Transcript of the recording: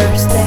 first